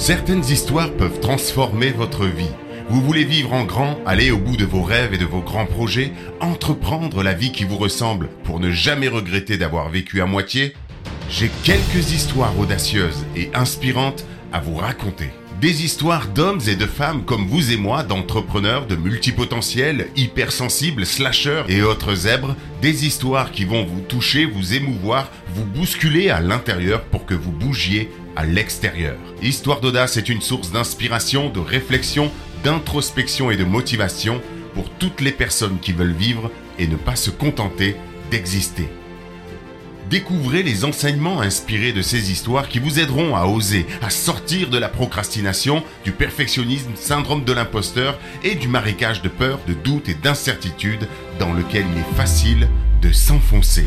Certaines histoires peuvent transformer votre vie. Vous voulez vivre en grand, aller au bout de vos rêves et de vos grands projets, entreprendre la vie qui vous ressemble pour ne jamais regretter d'avoir vécu à moitié J'ai quelques histoires audacieuses et inspirantes à vous raconter. Des histoires d'hommes et de femmes comme vous et moi, d'entrepreneurs, de multipotentiels, hypersensibles, slasheurs et autres zèbres, des histoires qui vont vous toucher, vous émouvoir, vous bousculer à l'intérieur pour que vous bougiez à l'extérieur. Histoire d'audace est une source d'inspiration, de réflexion, d'introspection et de motivation pour toutes les personnes qui veulent vivre et ne pas se contenter d'exister. Découvrez les enseignements inspirés de ces histoires qui vous aideront à oser, à sortir de la procrastination, du perfectionnisme, syndrome de l'imposteur et du marécage de peur, de doute et d'incertitude dans lequel il est facile de s'enfoncer.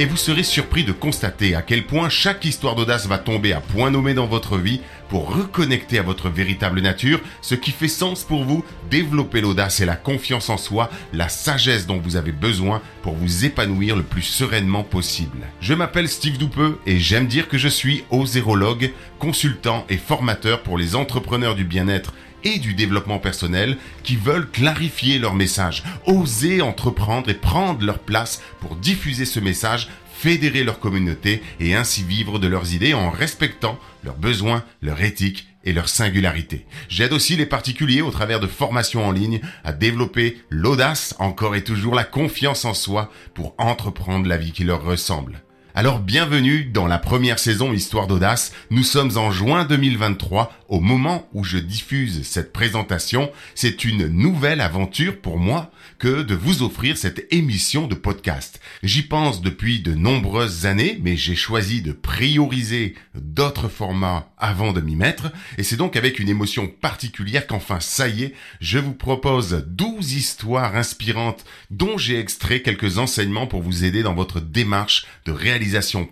Et vous serez surpris de constater à quel point chaque histoire d'audace va tomber à point nommé dans votre vie pour reconnecter à votre véritable nature, ce qui fait sens pour vous, développer l'audace et la confiance en soi, la sagesse dont vous avez besoin pour vous épanouir le plus sereinement possible. Je m'appelle Steve Doupeux et j'aime dire que je suis osérologue, consultant et formateur pour les entrepreneurs du bien-être et du développement personnel qui veulent clarifier leur message, oser entreprendre et prendre leur place pour diffuser ce message, fédérer leur communauté et ainsi vivre de leurs idées en respectant leurs besoins, leur éthique et leur singularité. J'aide aussi les particuliers au travers de formations en ligne à développer l'audace, encore et toujours la confiance en soi pour entreprendre la vie qui leur ressemble. Alors bienvenue dans la première saison Histoire d'audace. Nous sommes en juin 2023. Au moment où je diffuse cette présentation, c'est une nouvelle aventure pour moi que de vous offrir cette émission de podcast. J'y pense depuis de nombreuses années, mais j'ai choisi de prioriser d'autres formats avant de m'y mettre. Et c'est donc avec une émotion particulière qu'enfin, ça y est, je vous propose 12 histoires inspirantes dont j'ai extrait quelques enseignements pour vous aider dans votre démarche de réalisation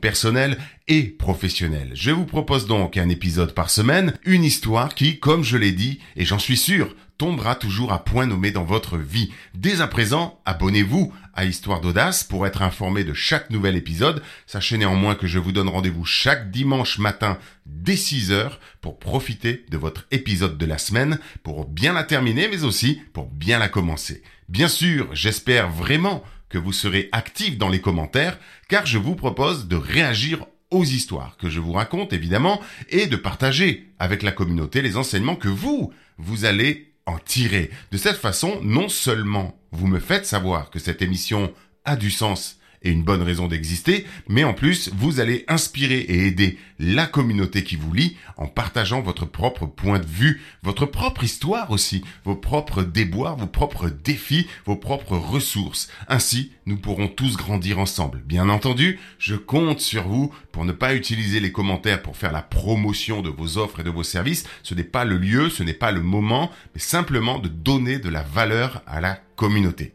personnelle et professionnelle. Je vous propose donc un épisode par semaine, une histoire qui, comme je l'ai dit, et j'en suis sûr, tombera toujours à point nommé dans votre vie. Dès à présent, abonnez-vous à Histoire d'Audace pour être informé de chaque nouvel épisode. Sachez néanmoins que je vous donne rendez-vous chaque dimanche matin dès 6 heures pour profiter de votre épisode de la semaine, pour bien la terminer, mais aussi pour bien la commencer. Bien sûr, j'espère vraiment que vous serez actif dans les commentaires, car je vous propose de réagir aux histoires que je vous raconte évidemment et de partager avec la communauté les enseignements que vous, vous allez en tirer. De cette façon, non seulement vous me faites savoir que cette émission a du sens et une bonne raison d'exister, mais en plus, vous allez inspirer et aider la communauté qui vous lit en partageant votre propre point de vue, votre propre histoire aussi, vos propres déboires, vos propres défis, vos propres ressources. Ainsi, nous pourrons tous grandir ensemble. Bien entendu, je compte sur vous pour ne pas utiliser les commentaires pour faire la promotion de vos offres et de vos services. Ce n'est pas le lieu, ce n'est pas le moment, mais simplement de donner de la valeur à la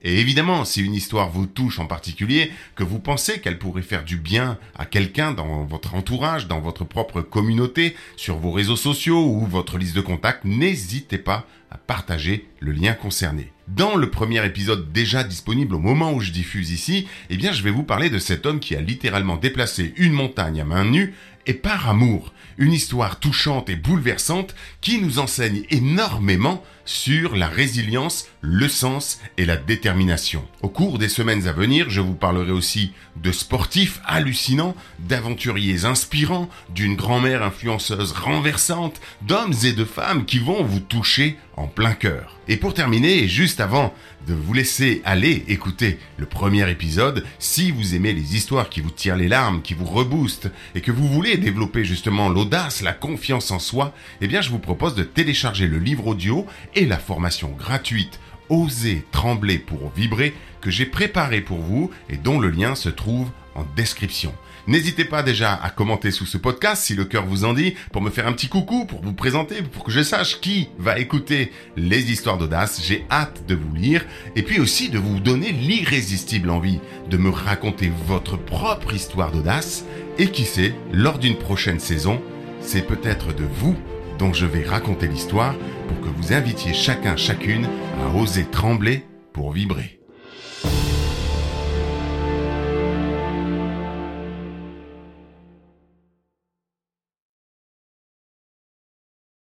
Et évidemment, si une histoire vous touche en particulier, que vous pensez qu'elle pourrait faire du bien à quelqu'un dans votre entourage, dans votre propre communauté, sur vos réseaux sociaux ou votre liste de contacts, n'hésitez pas à partager le lien concerné. Dans le premier épisode déjà disponible au moment où je diffuse ici, eh je vais vous parler de cet homme qui a littéralement déplacé une montagne à main nue et par amour. Une histoire touchante et bouleversante qui nous enseigne énormément sur la résilience, le sens et la détermination. Au cours des semaines à venir, je vous parlerai aussi de sportifs hallucinants, d'aventuriers inspirants, d'une grand-mère influenceuse renversante, d'hommes et de femmes qui vont vous toucher en plein cœur. Et pour terminer, juste avant de vous laisser aller écouter le premier épisode, si vous aimez les histoires qui vous tirent les larmes, qui vous reboostent et que vous voulez développer justement l'audace, la confiance en soi, eh bien je vous propose de télécharger le livre audio et la formation gratuite Oser trembler pour vibrer que j'ai préparé pour vous et dont le lien se trouve en description. N'hésitez pas déjà à commenter sous ce podcast si le cœur vous en dit, pour me faire un petit coucou, pour vous présenter, pour que je sache qui va écouter les histoires d'audace. J'ai hâte de vous lire et puis aussi de vous donner l'irrésistible envie de me raconter votre propre histoire d'audace. Et qui sait, lors d'une prochaine saison, c'est peut-être de vous dont je vais raconter l'histoire pour que vous invitiez chacun chacune à oser trembler pour vibrer.